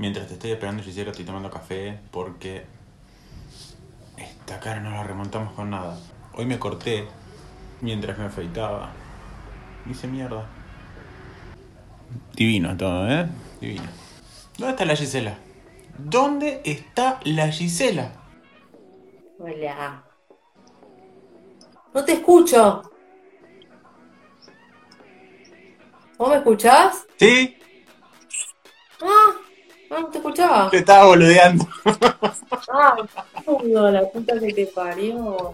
Mientras te estoy esperando, Gisela, estoy tomando café porque esta cara no la remontamos con nada. Hoy me corté mientras me afeitaba. Hice mierda. Divino todo, ¿eh? Divino. ¿Dónde está la Gisela? ¿Dónde está la Gisela? Hola. No te escucho. ¿Vos me escuchás? ¿Sí? Ah, no, no te escuchaba. Te estaba boludeando. Ah, boludo, la puta que te parió.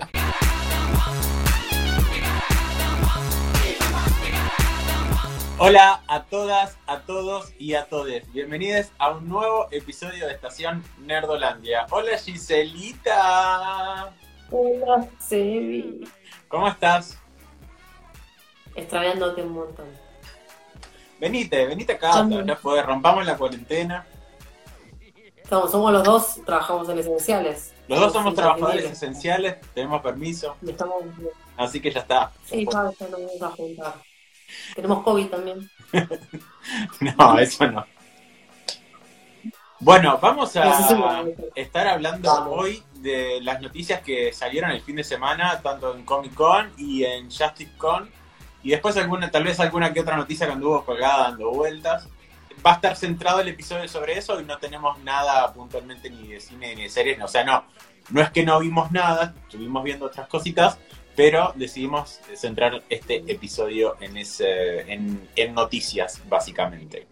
Hola a todas, a todos y a todes. Bienvenidos a un nuevo episodio de Estación Nerdolandia. Hola Giselita. Hola, Sebi. ¿Cómo estás? Extrañándote un montón. Venite, venite acá. Ya fue, rompamos la cuarentena. Estamos, somos los dos, trabajamos en esenciales. Los dos somos trabajadores esenciales, tenemos permiso, Estamos. así que ya está. Sí, ya ya nos vamos a juntar. Tenemos COVID también. No, eso no. Bueno, vamos a estar hablando hoy de las noticias que salieron el fin de semana, tanto en Comic Con y en Justice Con. Y después alguna, tal vez alguna que otra noticia que anduvo colgada dando vueltas. Va a estar centrado el episodio sobre eso y no tenemos nada puntualmente ni de cine ni de series. O sea, no, no es que no vimos nada, estuvimos viendo otras cositas, pero decidimos centrar este episodio en, ese, en, en noticias, básicamente.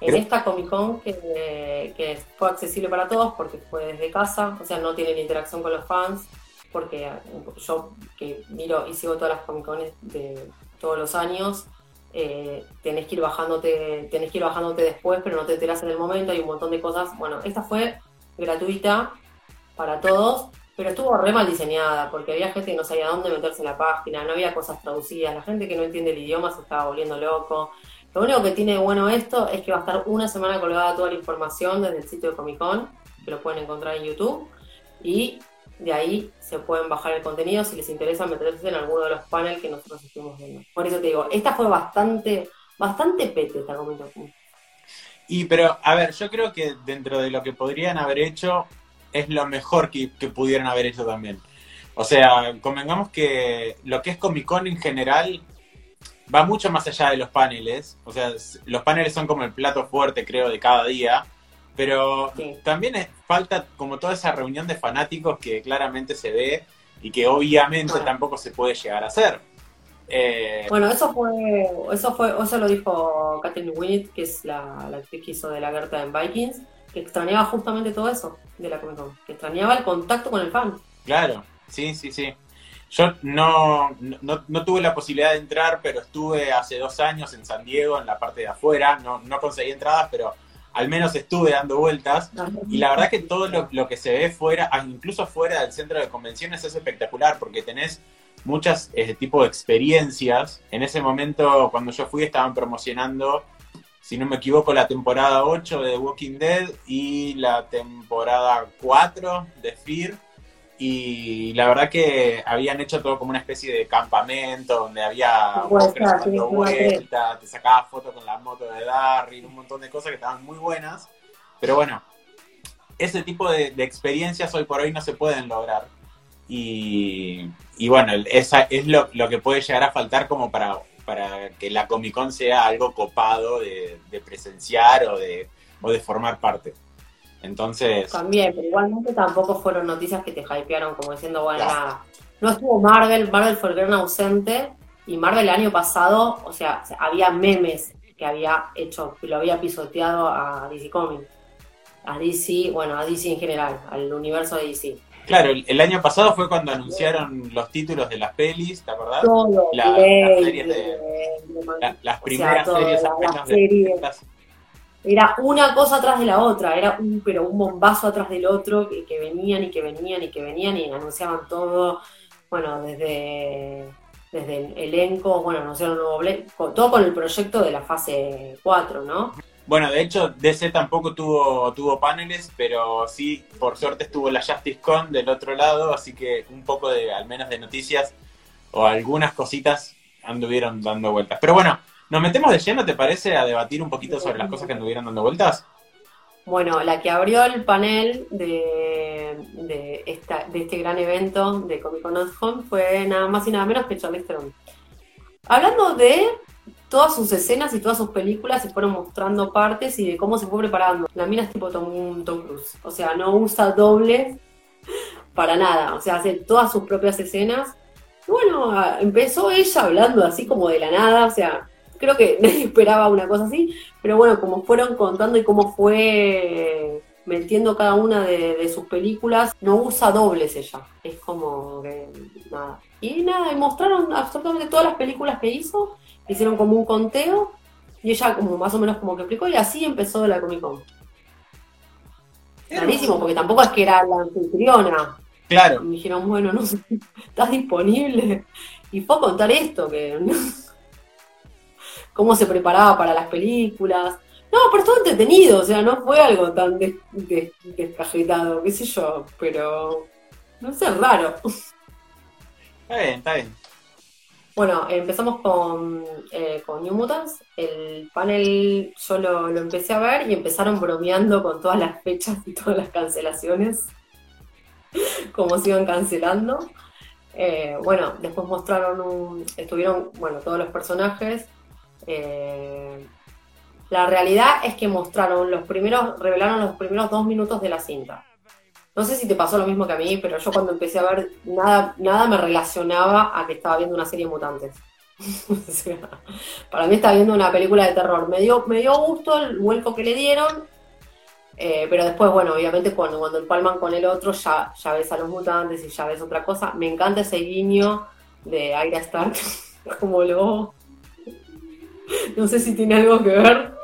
En esta Comic Con que, que fue accesible para todos porque fue desde casa, o sea, no tienen interacción con los fans, porque yo que miro y sigo todas las Comic Cones de todos los años, eh, tenés que ir bajándote, tenés que ir bajándote después, pero no te enterás en el momento, hay un montón de cosas. Bueno, esta fue gratuita para todos, pero estuvo re mal diseñada, porque había gente que no sabía dónde meterse en la página, no había cosas traducidas, la gente que no entiende el idioma se estaba volviendo loco. Lo único que tiene bueno esto es que va a estar una semana colgada toda la información desde el sitio de Comic Con, que lo pueden encontrar en YouTube, y de ahí se pueden bajar el contenido si les interesa meterse en alguno de los paneles que nosotros estuvimos viendo. Por eso te digo, esta fue bastante, bastante pete esta Con. Y pero, a ver, yo creo que dentro de lo que podrían haber hecho, es lo mejor que, que pudieran haber hecho también. O sea, convengamos que lo que es Comic Con en general va mucho más allá de los paneles. O sea, los paneles son como el plato fuerte, creo, de cada día. Pero Sí. también es- falta como toda esa reunión de fanáticos que claramente se ve y que obviamente Claro. tampoco se puede llegar a hacer. Eh, Bueno, eso fue, eso fue, eso lo dijo Catherine Winnett, que es la, la actriz que hizo de la Gerta en Vikings, que extrañaba justamente todo eso de la Comic Con, que extrañaba el contacto con el fan. Claro, sí, sí, sí. Yo no, no, no tuve la posibilidad de entrar, pero estuve hace dos años en San Diego, en la parte de afuera. No, no conseguí entradas, pero al menos estuve dando vueltas. Y la verdad que todo lo, lo que se ve fuera, ah, incluso fuera del centro de convenciones, es espectacular, porque tenés muchas eh, tipo de experiencias. En ese momento, cuando yo fui, estaban promocionando, si no me equivoco, la temporada 8 de The Walking Dead y la temporada 4 de Fear. Y la verdad que habían hecho todo como una especie de campamento donde había ser, sí, dando vueltas, te sacabas fotos con la moto de Darryl, un montón de cosas que estaban muy buenas. Pero bueno, ese tipo de, de experiencias hoy por hoy no se pueden lograr. Y, y bueno, esa es lo, lo que puede llegar a faltar como para, para que la Comic Con sea algo copado de, de presenciar o de, o de formar parte. Entonces, También, pero igualmente tampoco fueron noticias que te hypearon como diciendo, bueno, nada. No estuvo Marvel, Marvel fue el gran ausente, y Marvel el año pasado, o sea, había memes que había hecho, que lo había pisoteado a DC Comics. A DC, bueno, a DC en general, al universo de DC. claro, el, el año pasado fue cuando anunciaron los títulos de las pelis, ¿te acordás? Todo, La- Blade, las series de- de- La- las O primeras sea, todo, series de- las- Era una cosa atrás de la otra, era un, pero un bombazo atrás del otro, que, que venían y que venían y que venían y anunciaban todo, bueno, desde, desde el elenco, bueno, anunciaron un nuevo Blade, con- todo con el proyecto de la fase 4, ¿no? Bueno, de hecho, DC tampoco tuvo, tuvo paneles, pero sí, por suerte estuvo la Justice Con del otro lado, así que un poco de, al menos de noticias o algunas cositas anduvieron dando vueltas. Pero bueno, ¿nos metemos de lleno, te parece, a debatir un poquito sobre las cosas que anduvieron dando vueltas? Bueno, la que abrió el panel de, de, este gran evento de Comic Con at Home fue nada más y nada menos que Charlize Theron. Hablando de todas sus escenas y todas sus películas se fueron mostrando partes y de cómo se fue preparando. La mina es tipo Tom, Tom Cruise, o sea, no usa doble para nada, o sea, hace todas sus propias escenas. bueno, empezó ella hablando así como de la nada, o sea, creo que nadie esperaba una cosa así, pero bueno, como fueron contando y cómo fue metiendo cada una de, sus películas, no usa dobles ella, es como que nada. Y nada, y mostraron absolutamente todas las películas que hizo, hicieron como un conteo, y ella como más o menos como que explicó, y así empezó la Comic Con. Clarísimo, porque tampoco es que era la anfitriona. Claro. Y me dijeron, bueno, no sé, estás disponible. Y fue a contar esto, que cómo se preparaba para las películas. No, pero estuvo entretenido, o sea, no fue algo tan des, descajetado, qué sé yo, pero no sé, raro. Está bien, está bien. Bueno, empezamos con, eh, con New Mutants. El panel yo lo, empecé a ver y empezaron bromeando con todas las fechas y todas las cancelaciones, como se iban cancelando. Eh, bueno, después mostraron un, estuvieron, bueno, todos los personajes. Eh, la realidad es que mostraron los primeros, revelaron los primeros dos minutos de la cinta. No sé si te pasó lo mismo que a mí, pero yo cuando empecé a ver, nada, nada me relacionaba a que estaba viendo una serie de mutantes. para mí estaba viendo una película de terror. Me dio, me dio gusto el vuelco que le dieron, eh, pero después, bueno, obviamente cuando, cuando empalman con el otro ya, ya ves a los mutantes y ya ves otra cosa. Me encanta ese guiño de Aira Stark, como luego no sé si tiene algo que ver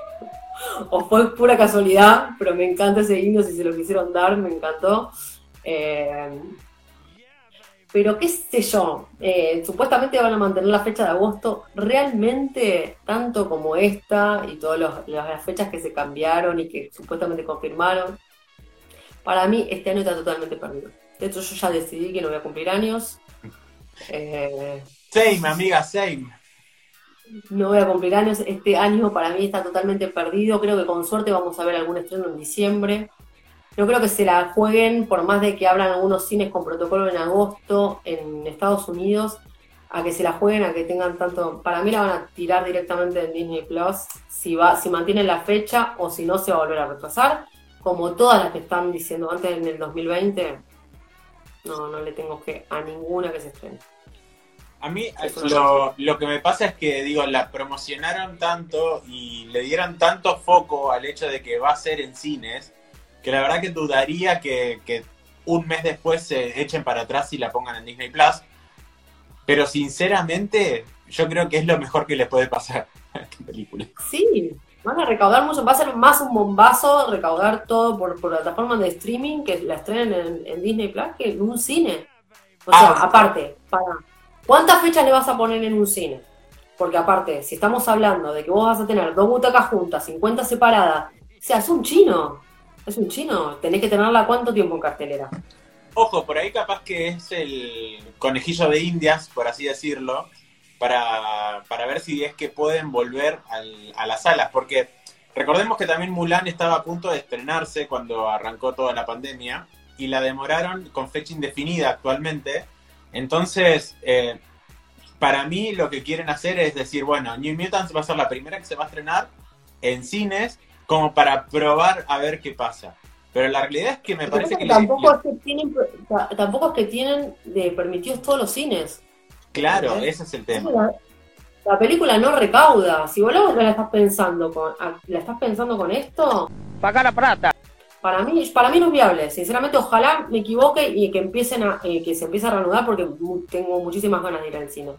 o fue pura casualidad, pero me encanta ese guiño, si se lo quisieron dar, me encantó. Eh, pero qué sé yo, eh, supuestamente van a mantener la fecha de agosto, realmente tanto como esta y todas las fechas que se cambiaron y que supuestamente confirmaron, para mí este año está totalmente perdido. De hecho yo ya decidí que no voy a cumplir años. Eh, same, amiga, same no voy a cumplir años. Este año para mí está totalmente perdido. Creo que con suerte vamos a ver algún estreno en diciembre. No creo que se la jueguen, por más de que hablan algunos cines con protocolo en agosto en Estados Unidos, a que se la jueguen, a que tengan tanto. Para mí la van a tirar directamente en Disney Plus, si, va, si mantienen la fecha o si no se va a volver a retrasar, como todas las que están diciendo antes en el 2020. No, no le tengo que a ninguna que se estrene. A mí lo, lo, que me pasa es que, digo, la promocionaron tanto y le dieron tanto foco al hecho de que va a ser en cines, que la verdad que dudaría que, un mes después se echen para atrás y la pongan en Disney Plus. Pero sinceramente, yo creo que es lo mejor que le puede pasar a esta película. Sí, van a recaudar mucho, va a ser más un bombazo recaudar todo por, por plataformas de streaming que la estrenen en, Disney Plus que en un cine. O sea, ah, aparte, para ¿Cuántas fechas le vas a poner en un cine? Porque aparte, si estamos hablando de que vos vas a tener dos butacas juntas, 50 separadas, o sea, es un chino. Es un chino. Tenés que tenerla cuánto tiempo en cartelera. Ojo, por ahí capaz que es el conejillo de indias, por así decirlo, para, ver si es que pueden volver a las salas. Porque recordemos que también Mulan estaba a punto de estrenarse cuando arrancó toda la pandemia y la demoraron con fecha indefinida actualmente entonces, eh, para mí lo que quieren hacer es decir, bueno, New Mutants va a ser la primera que se va a estrenar en cines como para probar a ver qué pasa. Pero la realidad es que me parece que... Tampoco, es que tienen, tampoco es que tienen de permitidos todos los cines. Claro, ese es el tema. La, película no recauda. Si vos la estás pensando con, la estás pensando con esto... Paga la plata para mí, para mí no es viable. Sinceramente, ojalá me equivoque y que empiecen a, eh, que se empiece a reanudar porque tengo muchísimas ganas de ir al cine.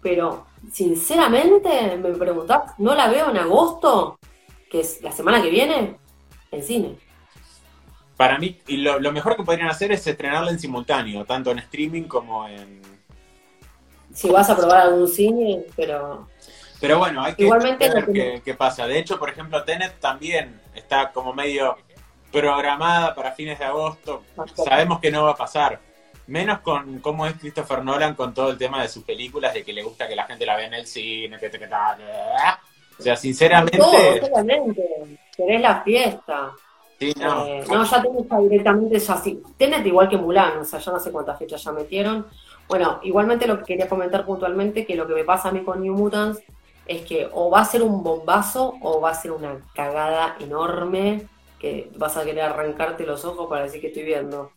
Pero, sinceramente, me preguntás, ¿no la veo en agosto? Que es la semana que viene, en cine. Para mí, y lo, mejor que podrían hacer es estrenarla en simultáneo, tanto en streaming como en. Si vas a probar algún cine, pero. Pero bueno, hay que ver qué pasa. De hecho, por ejemplo, Tenet también está como medio programada para fines de agosto. Sabemos que no va a pasar. Menos con cómo es Christopher Nolan con todo el tema de sus películas, de que le gusta que la gente la vea en el cine, que, que, O sea, sinceramente. Todo, Querés la fiesta. no. Eh, no, ya está directamente, ya sí. Tenet igual que Mulan, o sea, yo no sé cuántas fechas ya metieron. Bueno, igualmente lo que quería comentar puntualmente, que lo que me pasa a mí con New Mutants es que o va a ser un bombazo o va a ser una cagada enorme que vas a querer arrancarte los ojos para decir que estoy viendo.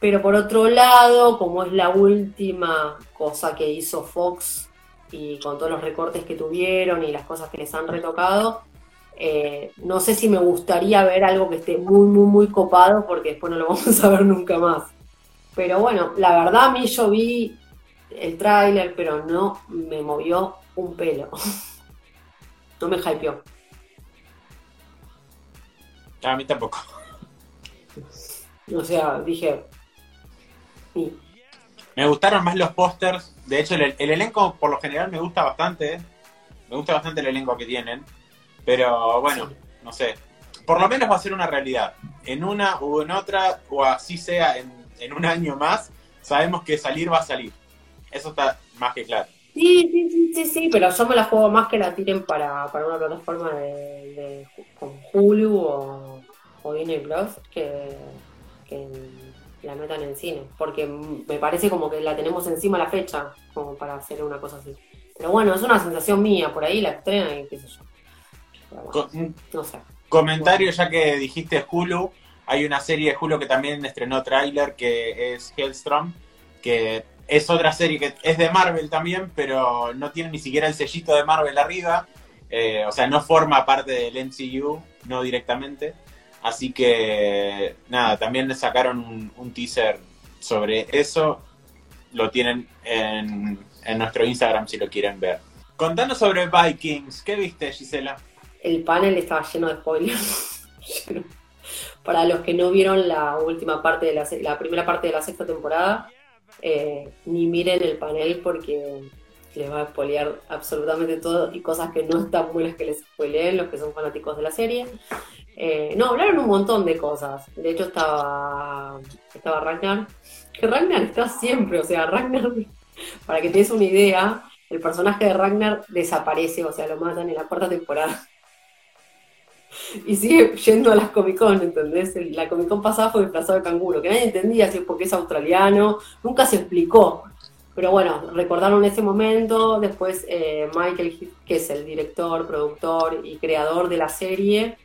Pero por otro lado, como es la última cosa que hizo Fox y con todos los recortes que tuvieron y las cosas que les han retocado, eh, no sé si me gustaría ver algo que esté muy, muy, muy copado porque después no lo vamos a ver nunca más. Pero bueno, la verdad a mí yo vi el tráiler, pero no me movió un pelo. No me hypeó. A mí tampoco. O sea, dije. Me gustaron más los pósters. De hecho, el, elenco por lo general me gusta bastante. Me gusta bastante el elenco que tienen. Pero bueno, no sé. Por lo menos va a ser una realidad. En una o en otra, o así sea en, en un año más, sabemos que salir va a salir. Eso está más que claro. Sí, sí, sí, sí, sí, pero yo me la juego más que la tiren para, para una plataforma de, de con Hulu o, o Disney Plus que, que la metan en cine, porque me parece como que la tenemos encima la fecha, como para hacer una cosa así. Pero bueno, es una sensación mía, por ahí la estrena y qué sé yo. no sé. Comentario ya que dijiste Hulu, hay una serie de Hulu que también estrenó tráiler que es Hellstrom, que es otra serie que es de Marvel también, pero no tiene ni siquiera el sellito de Marvel arriba. Eh, o sea, no forma parte del MCU, no directamente. Así que, nada, también sacaron un, teaser sobre eso. Lo tienen en, nuestro Instagram si lo quieren ver. Contanos sobre Vikings. ¿Qué viste, Gisela? El panel estaba lleno de spoilers. Para los que no vieron la última parte de la primera parte de la sexta temporada, eh, ni miren el panel porque les va a spoilear absolutamente todo y cosas que no están buenas que les spoileen los que son fanáticos de la serie. Eh, no, hablaron un montón de cosas. De hecho estaba, estaba Ragnar, que Ragnar está siempre, o sea, Ragnar, para que te des una idea, el personaje de Ragnar desaparece, o sea, lo matan en la cuarta temporada y sigue yendo a las Comic Con, ¿entendés? La Comic Con pasada fue disfrazado de canguro, que nadie entendía si es porque es australiano, nunca se explicó. Pero bueno, recordaron ese momento, después eh, Michael, que es el director, productor y creador de la serie,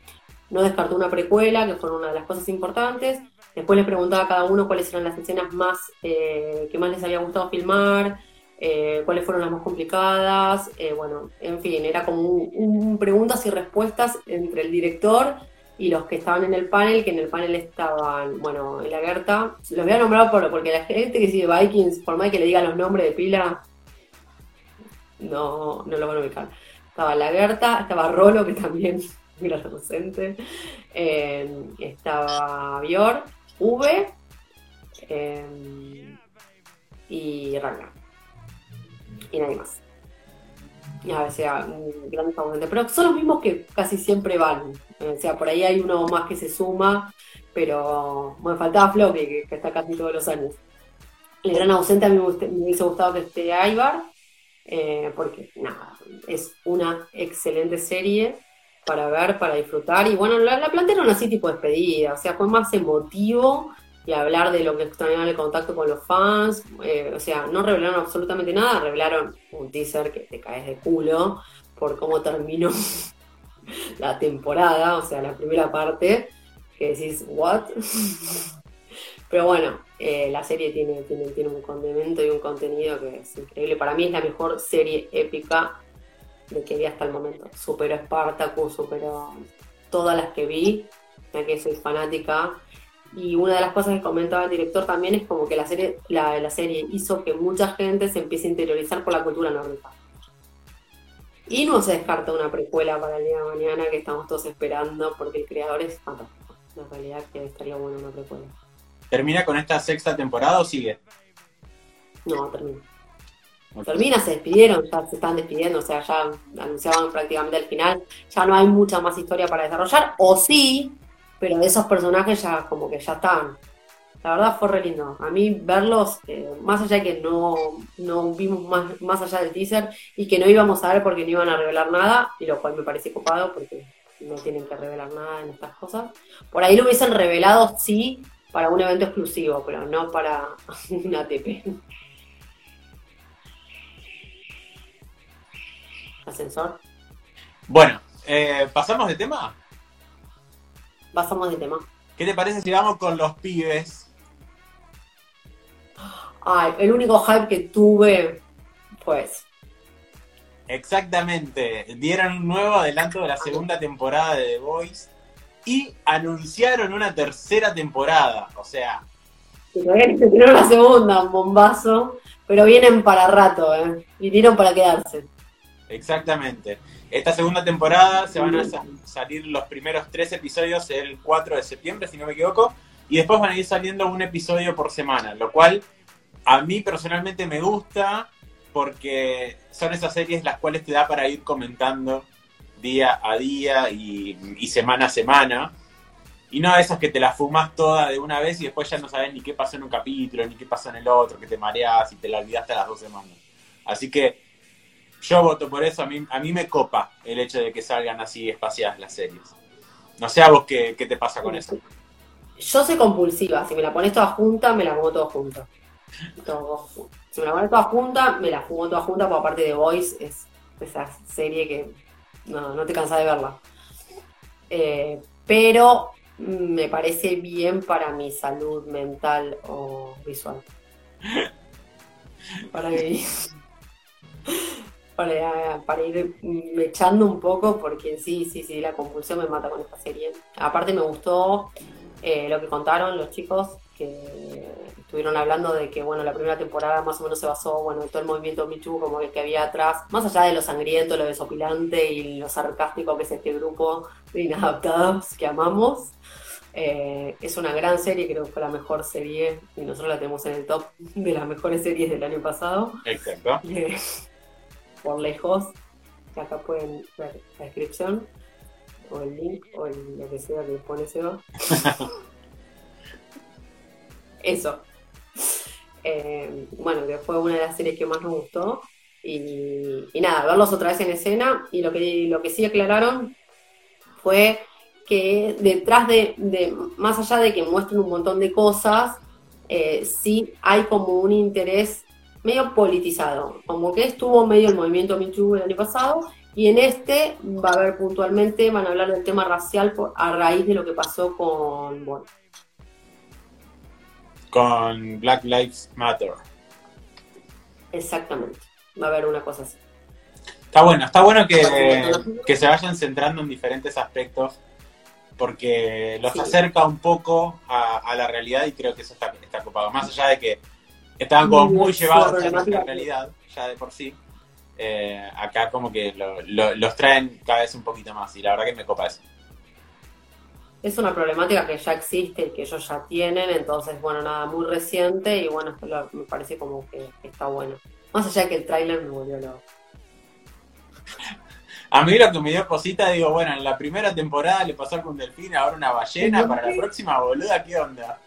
no descartó una precuela, que fue una de las cosas importantes. Después les preguntaba a cada uno cuáles eran las escenas más eh, que más les había gustado filmar, eh, cuáles fueron las más complicadas, eh, bueno, en fin, era como un, preguntas y respuestas entre el director y los que estaban en el panel, que en el panel estaban, bueno, la Gerta, los voy a nombrar por, porque la gente que sigue Vikings, por más que le diga los nombres de pila, no, no lo van a ubicar. Estaba la Gerta, estaba Rolo, que también era docente, eh, estaba Bior, V y Ragnar y nadie más. A veces gran pero son los mismos que casi siempre van. O sea, por ahí hay uno más que se suma, pero bueno, faltaba Flo, que, está casi todos los años. El gran ausente a mí me, hubiese gustado que esté Ivar, eh, porque nada, es una excelente serie para ver, para disfrutar. Y bueno, la, la plantearon así tipo despedida, o sea, fue más emotivo y hablar de lo que extrañaban el contacto con los fans. Eh, o sea, no revelaron absolutamente nada, revelaron un teaser que te caes de culo por cómo terminó la temporada, o sea, la primera parte, que decís, ¿what? Pero bueno, eh, la serie tiene, tiene, tiene un condimento y un contenido que es increíble. Para mí es la mejor serie épica de que vi hasta el momento. Superó Spartacus, superó todas las que vi, ya que soy fanática y una de las cosas que comentaba el director también es como que la serie, la, la serie hizo que mucha gente se empiece a interiorizar por la cultura nórdica. Y no se descarta una precuela para el día de mañana que estamos todos esperando porque el creador es fantástico. En realidad que estaría bueno una precuela. ¿Termina con esta sexta temporada o sigue? No, termina. Termina, se despidieron, ya se están despidiendo, o sea, ya anunciaban prácticamente el final. Ya no hay mucha más historia para desarrollar. O sí, pero de esos personajes ya como que ya están. La verdad fue re lindo. A mí verlos, eh, más allá de que no, no vimos más, más allá del teaser y que no íbamos a ver porque no iban a revelar nada, y lo cual me parece copado porque no tienen que revelar nada en estas cosas. Por ahí lo hubiesen revelado, sí, para un evento exclusivo, pero no para una ATP. Ascensor. Bueno, eh, ¿pasamos de tema? Pasamos de tema. ¿Qué te parece si vamos con los pibes? Ay, el único hype que tuve, pues. Exactamente. Dieron un nuevo adelanto de la segunda temporada de The Voice y anunciaron una tercera temporada. O sea. Tuvieron la segunda, un bombazo. Pero vienen para rato, ¿eh? Vinieron para quedarse. Exactamente. Esta segunda temporada se van a salir los primeros tres episodios el 4 de septiembre, si no me equivoco, y después van a ir saliendo un episodio por semana, lo cual a mí personalmente me gusta porque son esas series las cuales te da para ir comentando día a día y, semana a semana. Y no esas que te las fumas toda de una vez y después ya no sabes ni qué pasó en un capítulo, ni qué pasó en el otro, que te mareas y te la olvidaste a las dos semanas. Así que yo voto por eso, a mí, a mí me copa el hecho de que salgan así espaciadas las series. No sé a vos qué, te pasa con eso. Yo soy compulsiva, si me la pones toda junta, me la pongo toda junta. Si me la pones toda junta, me la fumo toda junta, porque aparte de Voice es esa serie que no, no te cansas de verla. Eh, pero me parece bien para mi salud mental o visual. Para mí para, ir echando un poco, porque sí, sí, sí, la compulsión me mata con esta serie. Aparte me gustó eh, lo que contaron los chicos, que estuvieron hablando de que, bueno, la primera temporada más o menos se basó, bueno, en todo el movimiento Michu, como el que había atrás, más allá de lo sangriento, lo desopilante y lo sarcástico que es este grupo de inadaptados que amamos. Eh, es una gran serie, creo que fue la mejor serie y nosotros la tenemos en el top de las mejores series del año pasado. Exacto. Eh, por lejos, que acá pueden ver la descripción, o el link, o lo que sea que pone Seba. Eso. Eh, bueno, que fue una de las series que más nos gustó. Y, nada, verlos otra vez en escena. Y lo que, lo que sí aclararon fue que detrás de, más allá de que muestren un montón de cosas, eh, sí hay como un interés medio politizado, como que estuvo medio el movimiento Michu el año pasado, y en este va a haber puntualmente, van a hablar del tema racial a raíz de lo que pasó con, bueno. Con Black Lives Matter. Exactamente, va a haber una cosa así. Está bueno, está bueno que, se vayan centrando en diferentes aspectos porque los acerca un poco a, la realidad y creo que eso está, está ocupado. Más allá de que estaban como muy llevados a nuestra realidad, ya de por sí. Eh, acá como que los traen cada vez un poquito más y la verdad que me copa eso. Es una problemática que ya existe y que ellos ya tienen, entonces bueno, nada, muy reciente y bueno, esto me parece como que, está bueno. Más allá de que el tráiler me volvió loco. A mí lo que me dio cosita, digo, bueno, en la primera temporada le pasó con un delfín, ahora una ballena, para la próxima, boluda, ¿qué onda?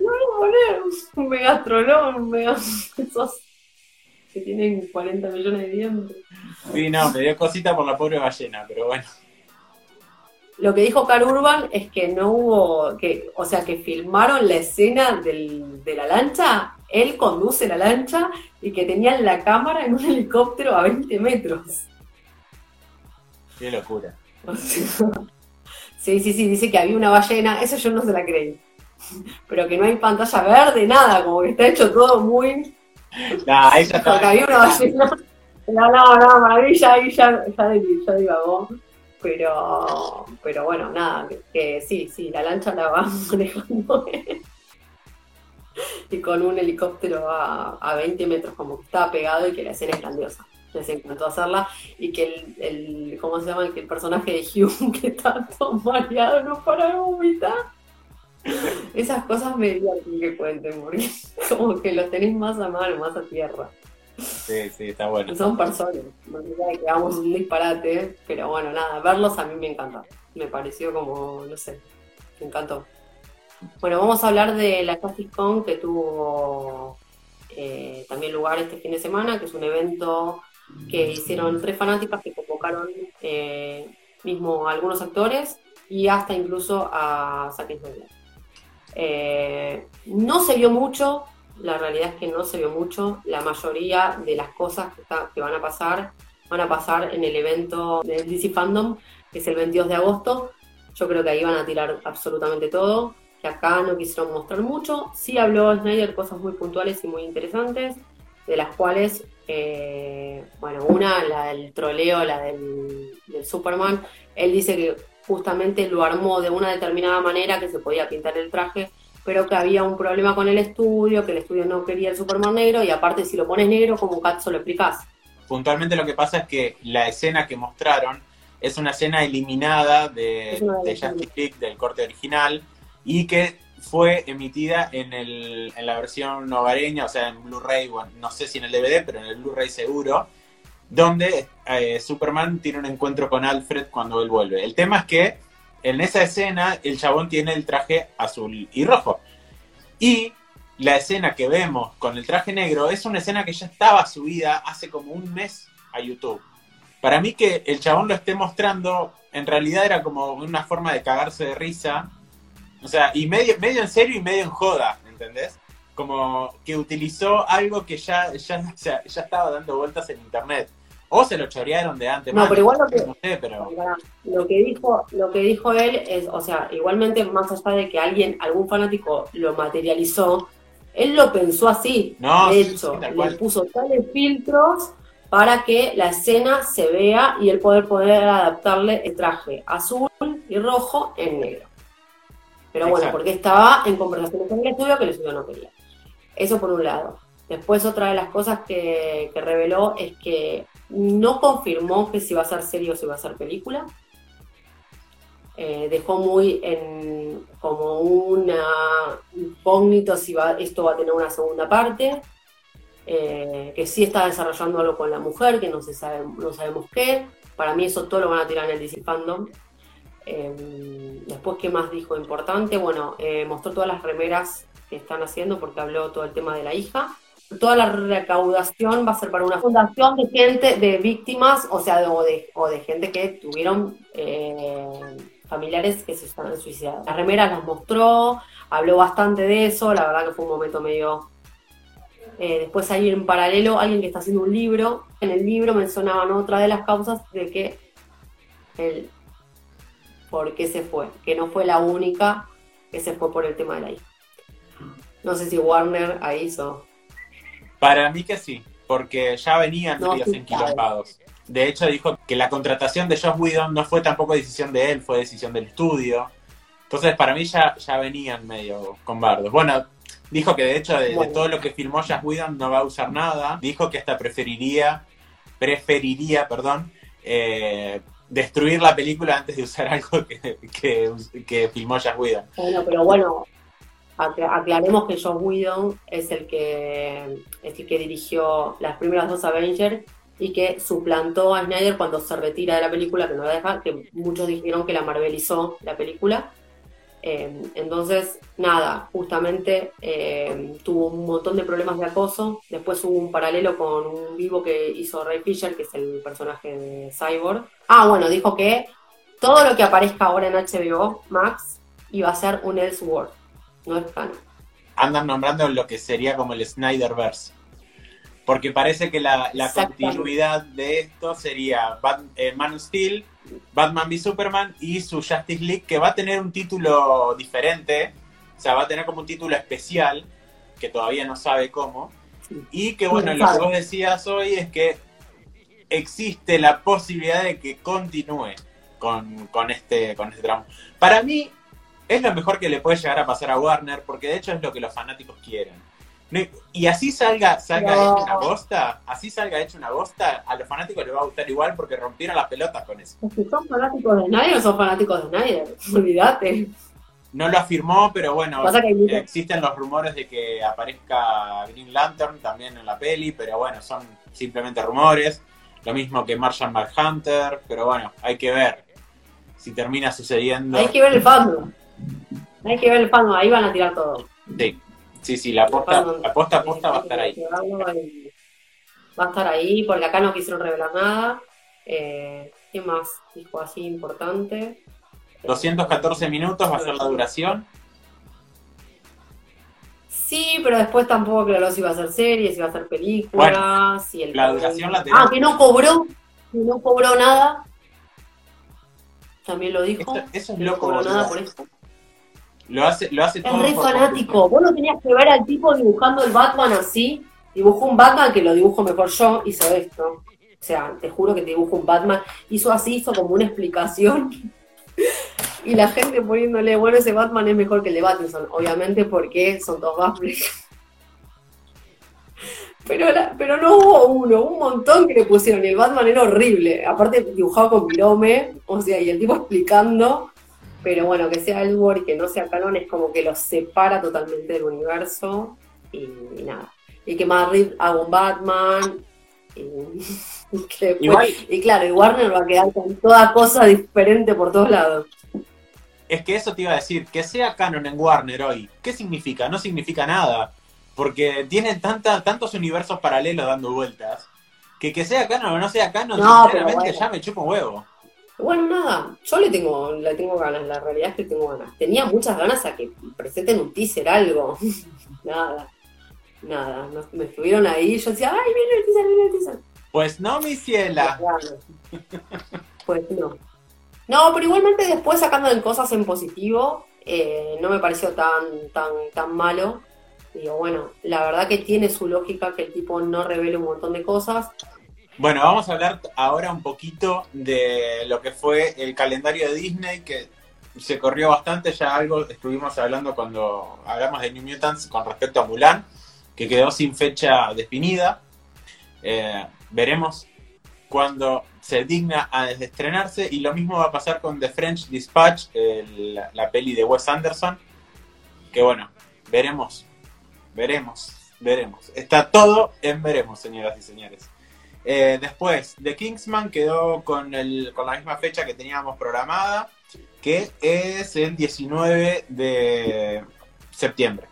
No, boludo, un megastrolón, un mega... esos que tienen 40 millones de dientes. Sí, no, me dio cosita por la pobre ballena, pero bueno. Lo que dijo Carl Urban es que no hubo, que, o sea, que filmaron la escena del, de la lancha, él conduce la lancha y que tenían la cámara en un helicóptero a 20 metros. Qué locura. sí, sí, sí, dice que había una ballena, eso yo no se la creí pero que no hay pantalla verde, nada, como que está hecho todo muy. Nah, ya está. había una. No, no, no, maravilla, ahí ya, ya, ya divagó. Pero, pero bueno, nada, que, sí, sí, la lancha la va manejando y con un helicóptero a, a 20 metros, como que estaba pegado y que la escena es grandiosa. Les encantó hacerla y que el, el ¿cómo se llama? Que el personaje de Hugh, que está todo mareado, no para de vomitar. Esas cosas me diverten que cuenten, porque como que los tenéis más a mano, más a tierra. Sí, sí, está bueno. Son personas, no que hagamos un disparate, pero bueno, nada, verlos a mí me encanta. Me pareció como, no sé, me encantó. Bueno, vamos a hablar de la Justice Con que tuvo eh, también lugar este fin de semana, que es un evento que hicieron tres fanáticas que convocaron eh, mismo algunos actores y hasta incluso a Zack Snyder. Eh, no se vio mucho, la realidad es que no se vio mucho. La mayoría de las cosas que, van a pasar van a pasar en el evento del DC Fandom, que es el 22 de agosto. Yo creo que ahí van a tirar absolutamente todo, que acá no quisieron mostrar mucho. Sí habló Snyder cosas muy puntuales y muy interesantes, de las cuales, eh, bueno, una, la del troleo, la del, del Superman, él dice que justamente lo armó de una determinada manera que se podía pintar el traje, pero que había un problema con el estudio, que el estudio no quería el Superman negro, y aparte si lo pones negro, como Katzo lo explicás. Puntualmente lo que pasa es que la escena que mostraron es una escena eliminada de, de Justice League, del corte original, y que fue emitida en, el, en la versión hogareña, o sea, en Blu-ray, bueno, no sé si en el DVD, pero en el Blu-ray seguro, donde eh, Superman tiene un encuentro con Alfred cuando él vuelve. El tema es que en esa escena el chabón tiene el traje azul y rojo. Y la escena que vemos con el traje negro es una escena que ya estaba subida hace como un mes a YouTube. Para mí que el chabón lo esté mostrando, en realidad era como una forma de cagarse de risa. O sea, y medio, en serio y medio en joda, ¿entendés? Como que utilizó algo que ya, ya, ya estaba dando vueltas en internet. O se lo chorearon de antes. No, pero igual lo que, lo que dijo, lo que dijo él es, o sea, igualmente más allá de que alguien, algún fanático lo materializó, él lo pensó así. No, de hecho, le puso tales filtros para que la escena se vea y él poder poder adaptarle el traje azul y rojo en negro. Pero bueno, porque estaba en conversación con el estudio que el estudio no quería. Eso por un lado. Después otra de las cosas que, que reveló es que no confirmó que si va a ser serie o si va a ser película. Eh, dejó muy en como una incógnito si va, esto va a tener una segunda parte. Eh, que sí está desarrollando algo con la mujer, que no, se sabe, no sabemos qué. Para mí eso todo lo van a tirar en el DC Fandom. Eh, después, ¿qué más dijo importante? Bueno, mostró todas las remeras que están haciendo porque habló todo el tema de la hija toda la recaudación va a ser para una fundación de gente, de víctimas, o sea, o de, o de gente que tuvieron eh, familiares que se están suicidados. Las remeras las mostró, habló bastante de eso, la verdad que fue un momento medio... Eh, después hay en paralelo alguien que está haciendo un libro, en el libro mencionaban otra de las causas de que el por qué se fue, que no fue la única que se fue por el tema de la hija. No sé si Warner ahí hizo para mí que sí, porque ya venían no, enquilompados. De hecho, dijo que la contratación de Josh Whedon no fue tampoco decisión de él, fue decisión del estudio. Entonces, para mí ya, ya venían medio con bardos. Bueno, dijo que de hecho de, todo lo que filmó Josh Whedon no va a usar nada. Dijo que hasta preferiría, preferiría, perdón, eh, destruir la película antes de usar algo que, que, filmó Josh Whedon. Bueno, pero bueno, aclaremos que John Whedon es el que es el que dirigió las primeras dos Avengers y que suplantó a Snyder cuando se retira de la película, que no la deja, que muchos dijeron que la marvelizó la película. Eh, entonces, nada, justamente eh, tuvo un montón de problemas de acoso. Después hubo un paralelo con un vivo que hizo Ray Fisher, que es el personaje de Cyborg. Ah, bueno, dijo que todo lo que aparezca ahora en HBO Max iba a ser un Elseworld no es Andan nombrando lo que sería como el Snyderverse. Porque parece que la, continuidad de esto sería eh, Man of Steel, Batman v Superman y su Justice League, que va a tener un título diferente, o sea, va a tener como un título especial, que todavía no sabe cómo. Y que bueno, lo que vos decías hoy es que existe la posibilidad de que continúe con, con, este, con este tramo. Para mí, es lo mejor que le puede llegar a pasar a Warner, porque de hecho es lo que los fanáticos quieren. Y así salga, salga hecho una bosta, así salga hecho una bosta, a los fanáticos les va a gustar igual porque rompieron las pelotas con eso. son fanáticos de Snyder o son fanáticos de Snyder, olvídate. No lo afirmó, pero bueno, existen los rumores de que aparezca Green Lantern también en la peli, pero bueno, son simplemente rumores. Lo mismo que Martian Hunter, pero bueno, hay que ver si termina sucediendo. Hay que ver el fandom. Hay que ver el fandom, ahí van a tirar todo. Sí, sí, sí, la posta, la posta, posta va a estar ahí. Va a estar ahí, porque acá no quisieron revelar nada. Eh, ¿Qué más dijo así importante? 214 minutos va a ser la duración. Sí, pero después tampoco aclaró si iba a ser serie, si iba a ser película, si el la duración la tenemos. Ah, que no cobró, que no cobró nada. También lo dijo. eso es que loco, no cobró nada por eso. Lo hace, lo hace Es todo re fanático. Vos no tenías que ver al tipo dibujando el Batman así. Dibujó un Batman que lo dibujo mejor yo, hizo esto. O sea, te juro que te dibujo un Batman. Hizo así, hizo como una explicación. Y la gente poniéndole, bueno, ese Batman es mejor que el de Battinson. Obviamente porque son dos Batman. Pero, la- pero no hubo uno, un montón que le pusieron. Y el Batman era horrible. Aparte dibujado con virome. O sea, y el tipo explicando. Pero bueno, que sea Elward y que no sea canon es como que los separa totalmente del universo. Y, y nada. Y que Reeves haga un Batman. Y, y que después- Igual, y claro, y Warner va a quedar con toda cosa diferente por todos lados. es que eso te iba a decir, que sea canon en Warner hoy, ¿qué significa? No significa nada, porque tienen tanta, tantos universos paralelos dando vueltas, que que sea canon o no sea canon, No, sinceramente bueno. ya me chupa un huevo. Bueno, nada, yo le tengo, le tengo ganas, la realidad es que tengo ganas. Tenía muchas ganas a que presenten un teaser, algo. nada, nada, me estuvieron ahí, yo decía, ay, viene el teaser, viene el teaser. Pues no, mi ciela. Pues no. No, pero igualmente después sacando en cosas en positivo, eh, no me pareció tan, tan, tan malo. Digo, bueno, la verdad que tiene su lógica que el tipo no revele un montón de cosas. Bueno, vamos a hablar ahora un poquito de lo que fue el calendario de Disney, que se corrió bastante, ya algo estuvimos hablando cuando hablamos de New Mutants con respecto a Mulan, que quedó sin fecha definida. Eh, veremos cuando se digna a estrenarse y lo mismo va a pasar con The French Dispatch, la, la peli de Wes Anderson, que bueno, veremos, veremos, veremos. Está todo en veremos, señoras y señores. Eh, después, The Kingsman quedó con, el, con la misma fecha que teníamos programada, que es el 19 de septiembre.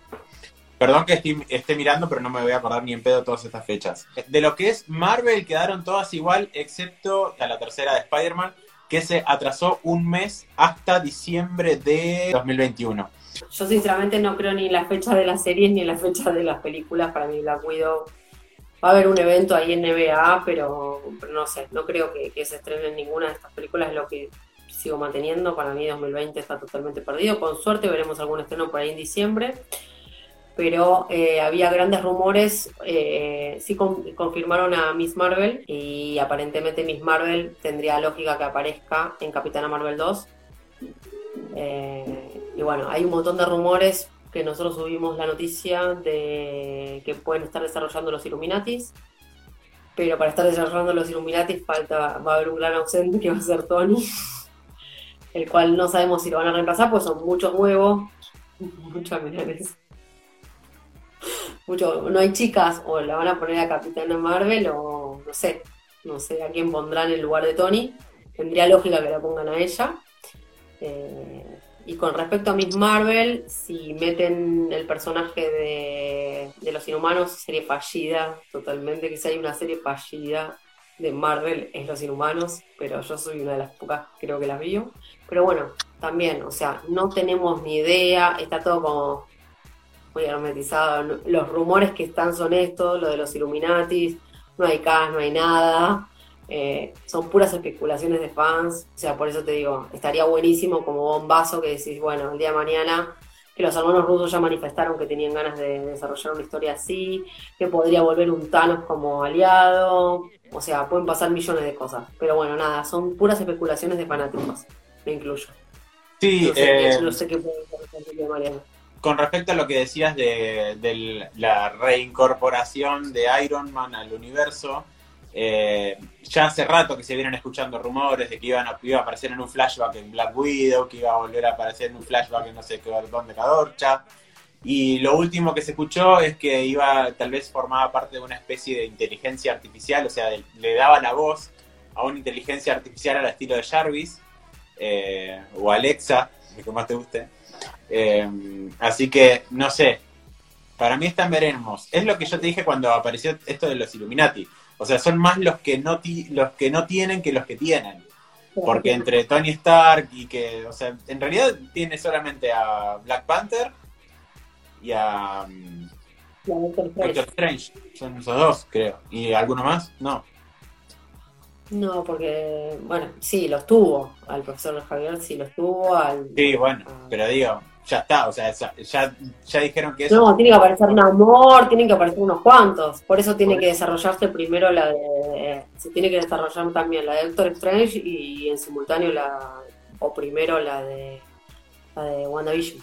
Perdón que esté, mirando, pero no me voy a acordar ni en pedo todas estas fechas. De lo que es Marvel quedaron todas igual, excepto a la tercera de Spider-Man, que se atrasó un mes hasta diciembre de 2021. Yo sinceramente no creo ni en la fecha de las series ni en la fecha de las películas. Para mí Black Widow va a haber un evento ahí en NBA, pero, no sé, no creo que, que se estrene en ninguna de estas películas, es lo que sigo manteniendo. Para mí 2020 está totalmente perdido. Con suerte veremos algún estreno por ahí en diciembre. Pero eh, había grandes rumores, eh, sí con- confirmaron a Miss Marvel y aparentemente Miss Marvel tendría lógica que aparezca en Capitana Marvel 2. Eh, y bueno, hay un montón de rumores que nosotros subimos la noticia de que pueden estar desarrollando los Illuminatis. Pero para estar desarrollando los Illuminatis falta, va a haber un gran ausente que va a ser Tony. El cual no sabemos si lo van a reemplazar, pues son muchos huevos, muchas menores. Mucho, no hay chicas, o la van a poner a Capitana Marvel, o no sé, no sé a quién pondrán en lugar de Tony. Tendría lógica que la pongan a ella. Eh, y con respecto a Miss Marvel, si meten el personaje de, de los inhumanos, serie fallida totalmente. Que si hay una serie fallida de Marvel es Los Inhumanos, pero yo soy una de las pocas creo que las vio. Pero bueno, también, o sea, no tenemos ni idea, está todo como muy hermetizado. Los rumores que están son estos, lo de los Illuminatis, no hay cast, no hay nada. Eh, son puras especulaciones de fans, o sea, por eso te digo, estaría buenísimo como bombazo que decís, bueno, el día de mañana que los hermanos rusos ya manifestaron que tenían ganas de desarrollar una historia así, que podría volver un Thanos como aliado, o sea, pueden pasar millones de cosas, pero bueno, nada, son puras especulaciones de fanáticos, me incluyo. Sí, No sé, eh, no sé qué puede con respecto a lo que decías de, de la reincorporación de Iron Man al universo, eh, ya hace rato que se vienen escuchando rumores de que iban a, iba a aparecer en un flashback en Black Widow, que iba a volver a aparecer en un flashback en no sé qué dónde Cadorcha. Y lo último que se escuchó es que iba, tal vez formaba parte de una especie de inteligencia artificial, o sea, le daba la voz a una inteligencia artificial al estilo de Jarvis, eh, o Alexa, el que más te guste. Eh, así que, no sé, para mí están veremos. Es lo que yo te dije cuando apareció esto de los Illuminati. O sea, son más los que no, ti- los que no tienen que los que tienen. Porque entre Tony Stark y que, o sea, en realidad tiene solamente a Black Panther y a um, Doctor Strange. Son esos dos, creo. ¿Y alguno más? No. No, porque, bueno, sí, los tuvo. Al profesor Javier sí los tuvo. Al, sí, bueno, pero digo, ya está, o sea, ya, ya dijeron que eso... No, tiene que aparecer un amor, tienen que aparecer unos cuantos. Por eso tiene que desarrollarse primero la de... Se tiene que desarrollar también la de Doctor Strange y en simultáneo la... O primero la de... La de WandaVision.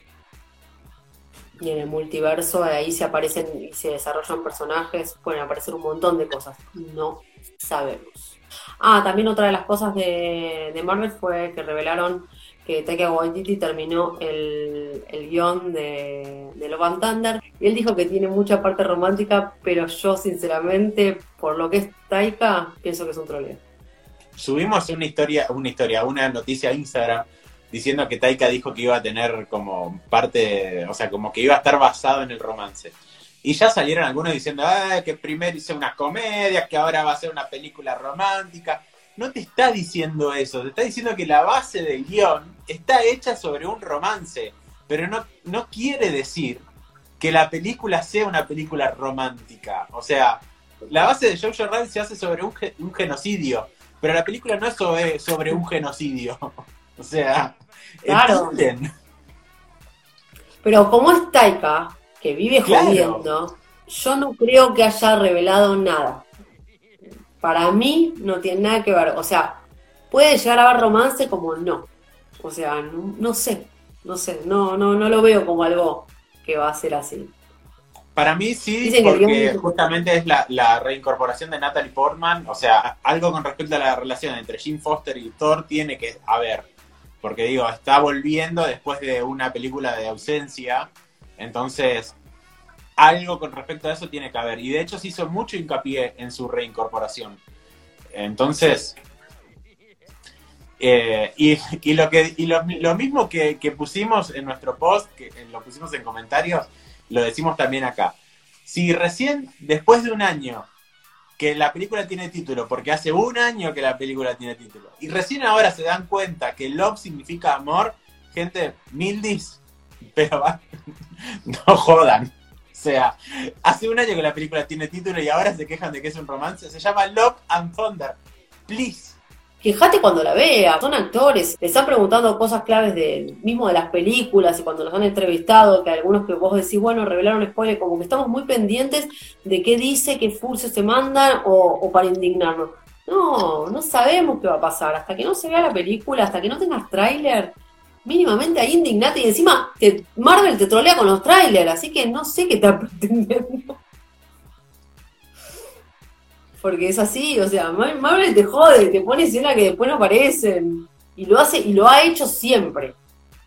Y en el multiverso ahí se aparecen y se desarrollan personajes, pueden aparecer un montón de cosas. No sabemos. Ah, también otra de las cosas de, Marvel fue que revelaron que Taika Waititi terminó el, el guion de, de Love and Thunder y él dijo que tiene mucha parte romántica, pero yo sinceramente, por lo que es Taika, pienso que es un troleo. Subimos una historia, una historia, una noticia a Instagram diciendo que Taika dijo que iba a tener como parte, o sea, como que iba a estar basado en el romance. Y ya salieron algunos diciendo que primero hice una comedia, que ahora va a ser una película romántica. No te está diciendo eso, te está diciendo que la base del guion está hecha sobre un romance, pero no, no quiere decir que la película sea una película romántica. O sea, la base de Jojo Rabbit se hace sobre un, un, genocidio, pero la película no es sobre, sobre un genocidio. o sea, claro. Pero como es Taika, que vive jodiendo, yo no creo que haya revelado nada. Para mí no tiene nada que ver. O sea, puede llegar a haber romance como no. O sea, no, sé, no sé, no, no, no lo veo como algo que va a ser así. Para mí sí, porque justamente es la, la, reincorporación de Natalie Portman, o sea, algo con respecto a la relación entre Jim Foster y Thor tiene que haber, porque digo, está volviendo después de una película de ausencia, entonces, algo con respecto a eso tiene que haber. Y de hecho se hizo mucho hincapié en su reincorporación. Entonces, eh, y, lo que lo, mismo que, pusimos en nuestro post, que lo pusimos en comentarios, lo decimos también acá. Si recién, después de un año que la película tiene título, porque hace un año que la película tiene título, y recién ahora se dan cuenta que love significa amor, gente, mildis, pero va, no jodan. O sea, hace un año que la película tiene título y ahora se quejan de que es un romance. Se llama Love and Thunder. Please. Quejate cuando la veas, son actores, les están preguntando cosas claves de, mismo de las películas y cuando los han entrevistado, que algunos que vos decís, bueno, revelaron spoiler, como que estamos muy pendientes de qué dice, qué furcios se mandan o, o para indignarnos. No, no sabemos qué va a pasar. Hasta que no se vea la película, hasta que no tengas tráiler, mínimamente ahí indignate y encima Marvel te trolea con los trailers, así que no sé qué está pretendiendo. Porque es así, o sea, Marvel te jode, te pone escenas que después no aparecen. Y lo hace, y lo ha hecho siempre.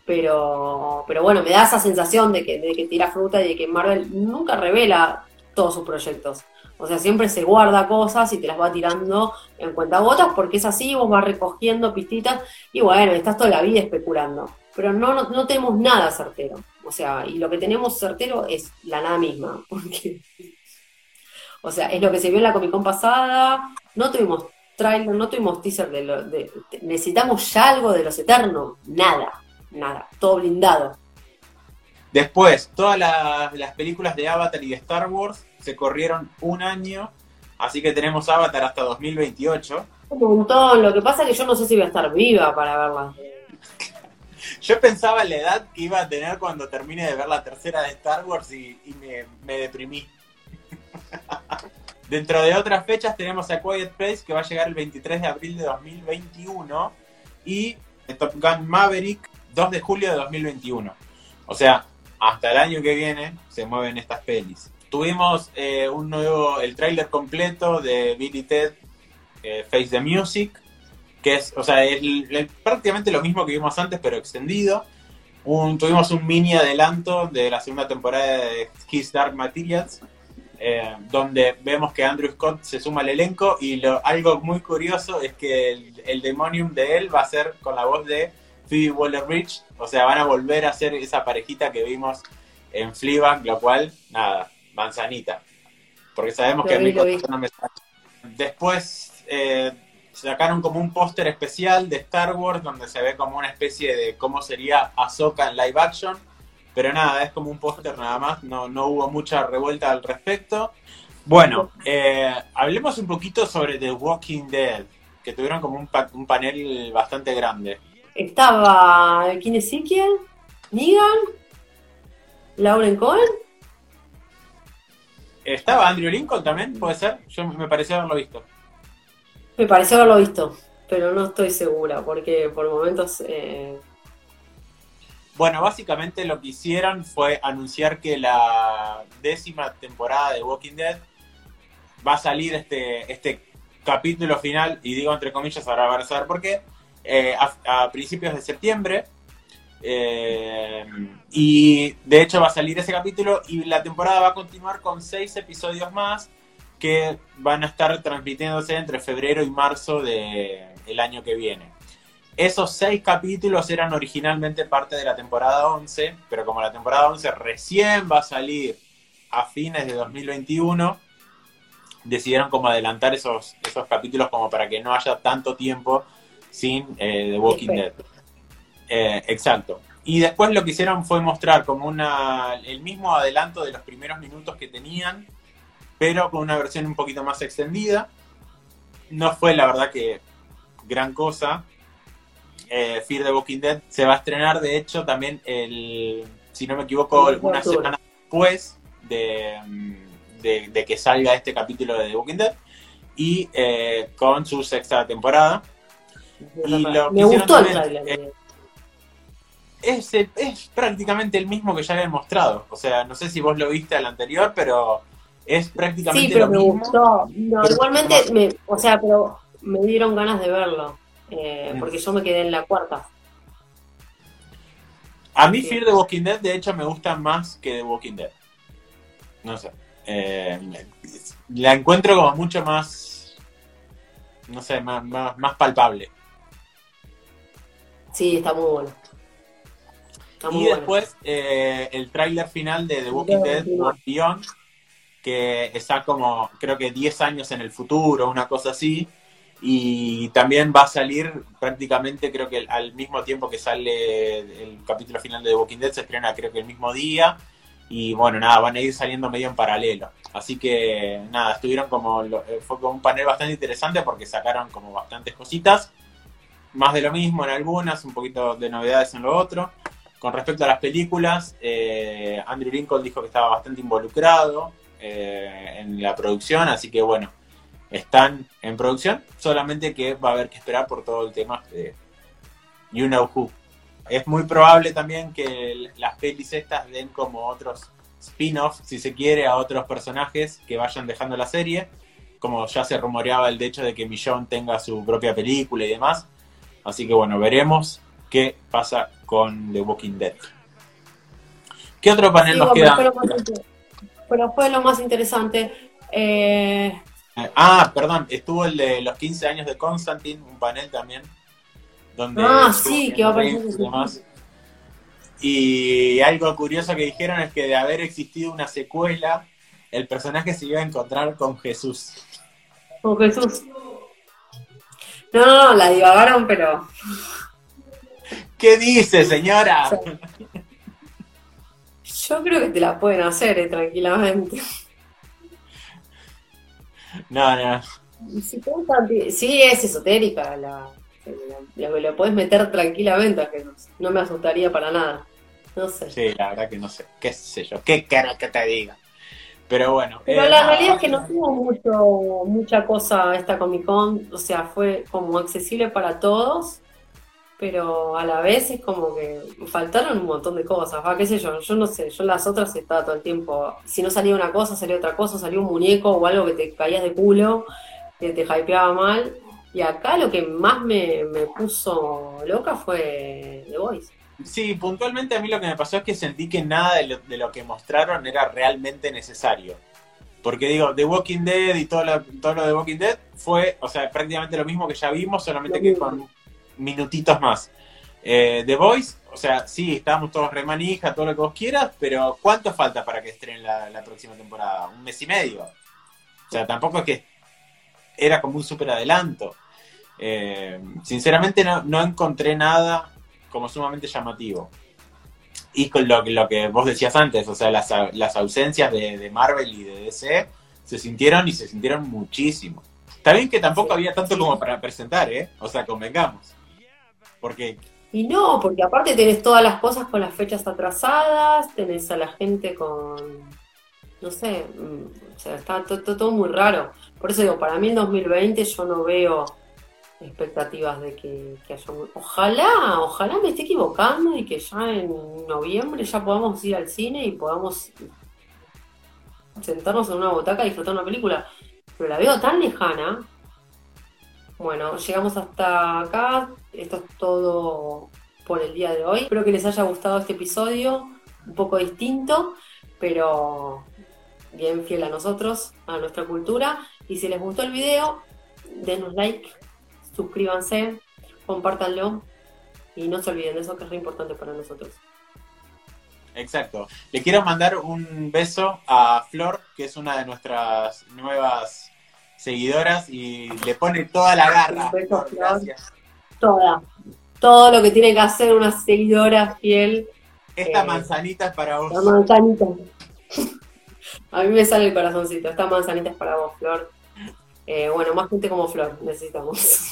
Pero, pero bueno, me da esa sensación de que, de que tira fruta y de que Marvel nunca revela todos sus proyectos. O sea, siempre se guarda cosas y te las va tirando en cuentagotas porque es así, vos vas recogiendo pistitas y bueno, estás toda la vida especulando. Pero no, no, tenemos nada certero. O sea, y lo que tenemos certero es la nada misma. Porque, o sea, es lo que se vio en la Comic Con pasada. No tuvimos trailer, no tuvimos teaser de, lo, de necesitamos ya algo de los eternos. Nada, nada, todo blindado. Después, todas las películas de Avatar y de Star Wars se corrieron un año, así que tenemos Avatar hasta 2028. Un montón, lo que pasa es que yo no sé si voy a estar viva para verla. yo pensaba la edad que iba a tener cuando termine de ver la tercera de Star Wars y, me, deprimí. Dentro de otras fechas tenemos a Quiet Place que va a llegar el 23 de abril de 2021 y Top Gun Maverick 2 de julio de 2021. O sea, hasta el año que viene se mueven estas pelis. Tuvimos eh, un nuevo, el tráiler completo de Billy Ted eh, Face the Music, que es, o sea, es prácticamente lo mismo que vimos antes, pero extendido. tuvimos un mini adelanto de la segunda temporada de His Dark Materials, eh, donde vemos que Andrew Scott se suma al elenco y lo, algo muy curioso es que el, el demonium de él va a ser con la voz de Phoebe Waller-Bridge, o sea, van a volver a ser esa parejita que vimos en Fleabag, lo cual, nada, manzanita. Porque sabemos que mí no me Después, eh, sacaron como un póster especial de Star Wars donde se ve como una especie de cómo sería Ahsoka en live action. Pero nada, es como un póster nada más, no, no hubo mucha revuelta al respecto. Bueno, eh, hablemos un poquito sobre The Walking Dead, que tuvieron como un, pa- un panel bastante grande. Estaba Kim Ezekiel, Negan, Lauren Cohen. ¿Estaba Andrew Lincoln también? ¿Puede ser? Yo me pareció haberlo visto. Me pareció haberlo visto, pero no estoy segura porque por momentos eh, Bueno, básicamente lo que hicieron fue anunciar que la décima temporada de Walking Dead va a salir este, este capítulo final, y digo entre comillas, ahora van a saber por qué, eh, a, principios de septiembre. Eh, y de hecho va a salir ese capítulo y la temporada va a continuar con seis episodios más que van a estar transmitiéndose entre febrero y marzo del año que viene. Esos seis capítulos eran originalmente parte de la temporada 11, pero como la temporada 11 recién va a salir a fines de 2021, decidieron como adelantar esos, esos capítulos como para que no haya tanto tiempo sin eh, The Walking Dead. Eh, exacto. Y después lo que hicieron fue mostrar como una el mismo adelanto de los primeros minutos que tenían, pero con una versión un poquito más extendida. No fue la verdad que gran cosa. Eh, Fear the Walking Dead se va a estrenar, de hecho, también el, si no me equivoco, una semana después de, de, de que salga este capítulo de The Walking Dead y eh, con su sexta temporada. Y lo que me gustó el trailer. es, el- es prácticamente el mismo que ya habían mostrado. O sea, no sé si vos lo viste al anterior, pero es prácticamente Sí, pero lo me mismo. gustó. No, pero- igualmente, me, o sea, pero me dieron ganas de verlo. Eh, porque yo me quedé en la cuarta. A mí Sí. Fear the Walking Dead, de hecho, me gusta más que The Walking Dead. No sé. Eh, la encuentro como mucho más, no sé, más, más, más palpable. Sí, está muy bueno. Está muy Y bueno. después eh, el tráiler final de The Walking Dead. World Beyond, que está como, creo que 10 años en el futuro, una cosa así. Y también va a salir prácticamente, creo que al mismo tiempo que sale el capítulo final de The Walking Dead, se estrena creo que el mismo día. Y bueno, nada, van a ir saliendo medio en paralelo. Así que nada, estuvieron como, eh, fue como un panel bastante interesante porque sacaron como bastantes cositas. Más de lo mismo en algunas, un poquito de novedades en lo otro. Con respecto a las películas, eh, Andrew Lincoln dijo que estaba bastante involucrado eh, en la producción, así que bueno, están en producción, solamente que va a haber que esperar por todo el tema de You Know Who. Es muy probable también que las pelis estas den como otros spin-offs, si se quiere, a otros personajes que vayan dejando la serie, como ya se rumoreaba el hecho de que Millón tenga su propia película y demás. Así que bueno, veremos qué pasa con The Walking Dead. ¿Qué otro panel Sí, nos queda? pero, fue lo más inter- pero fue lo más interesante. Eh, Ah, perdón, estuvo el de los 15 años de Constantine, un panel también. Donde Ah, sí, que va a aparecer y demás. Y algo curioso que dijeron es que de haber existido una secuela, el personaje se iba a encontrar con Jesús. con Jesús. No, no, no, la divagaron, pero ¿Qué dice, señora? yo creo que te la pueden hacer eh, tranquilamente. No, no. Si sí, es esotérica, la, la, la- la puedes meter tranquilamente a Jesús. No me asustaría para nada. No sé. Sí, la verdad que no sé. ¿Qué sé yo? ¿Qué cara que te diga? Pero bueno. Pero eh, la realidad es que no tuvo mucho, mucha cosa esta Comic Con, o sea, fue como accesible para todos, pero a la vez es como que faltaron un montón de cosas, va, qué sé yo, yo no sé, yo en las otras estaba todo el tiempo, si no salía una cosa, salía otra cosa, salía un muñeco o algo que te caías de culo, que te hypeaba mal, y acá lo que más me, me puso loca fue The Voice. Sí, puntualmente a mí lo que me pasó es que sentí que nada de lo, de lo que mostraron era realmente necesario. Porque digo, The Walking Dead y todo lo, todo lo de Walking Dead fue, o sea, prácticamente lo mismo que ya vimos, solamente que con minutitos más. Eh, The Voice, o sea, sí, estábamos todos remanija, todo lo que vos quieras, pero ¿cuánto falta para que estrenen la, la próxima temporada? ¿Un mes y medio? O sea, tampoco es que era como un super adelanto. Eh, sinceramente no, no encontré nada como sumamente llamativo. Y con lo, lo que vos decías antes, o sea, las, las ausencias de, de Marvel y de DC se sintieron y se sintieron muchísimo. Está bien que tampoco había tanto como para presentar, ¿eh? O sea, convengamos. Porque Y no, porque aparte tenés todas las cosas con las fechas atrasadas, tenés a la gente con, no sé, mm, o sea, está to- to- todo muy raro. Por eso digo, para mí en 2020 yo no veo expectativas de que, haya... Ojalá, ojalá me esté equivocando y que ya en noviembre ya podamos ir al cine y podamos sentarnos en una butaca y disfrutar una película. Pero la veo tan lejana. Bueno, llegamos hasta acá. Esto es todo por el día de hoy. Espero que les haya gustado este episodio, un poco distinto, pero bien fiel a nosotros, a nuestra cultura. Y si les gustó el video, denos like, suscríbanse, compártanlo y no se olviden de eso que es re importante para nosotros. Exacto. Le quiero mandar un beso a Flor, que es una de nuestras nuevas seguidoras y le pone toda la garra. Un beso, Flor, gracias. Toda, todo lo que tiene que hacer una seguidora fiel, Esta Eh, manzanita es para vos. la manzanita. A mí me sale el corazoncito. Esta manzanita es para vos, Flor. Eh, bueno, más gente como Flor necesitamos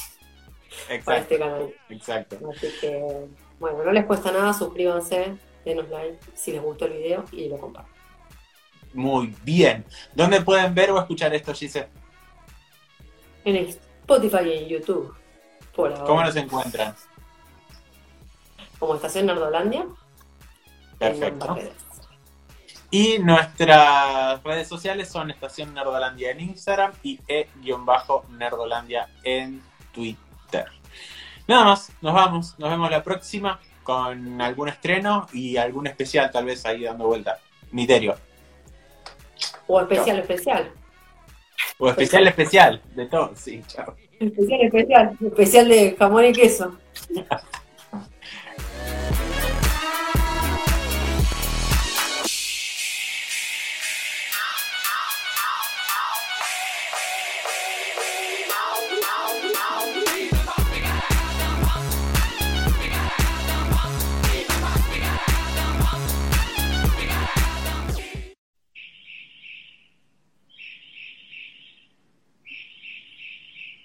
para Exacto, este canal. exacto. Así que, bueno, no les cuesta nada, suscríbanse, denos like si les gustó el video y lo compartan. Muy bien. ¿Dónde pueden ver o escuchar esto, Gise? En Spotify y en YouTube. Por ahora. ¿Cómo nos encuentran? Como Estación Nerdolandia. en Perfecto. Y nuestras redes sociales son Estación Nerdolandia en Instagram y e-nerdolandia en Twitter. Nada más, nos vamos. Nos vemos la próxima con algún estreno y algún especial tal vez ahí dando vuelta. Misterio. O especial, especial. O especial especial, de todo. Sí, chao. Especial, especial. Especial de jamón y queso.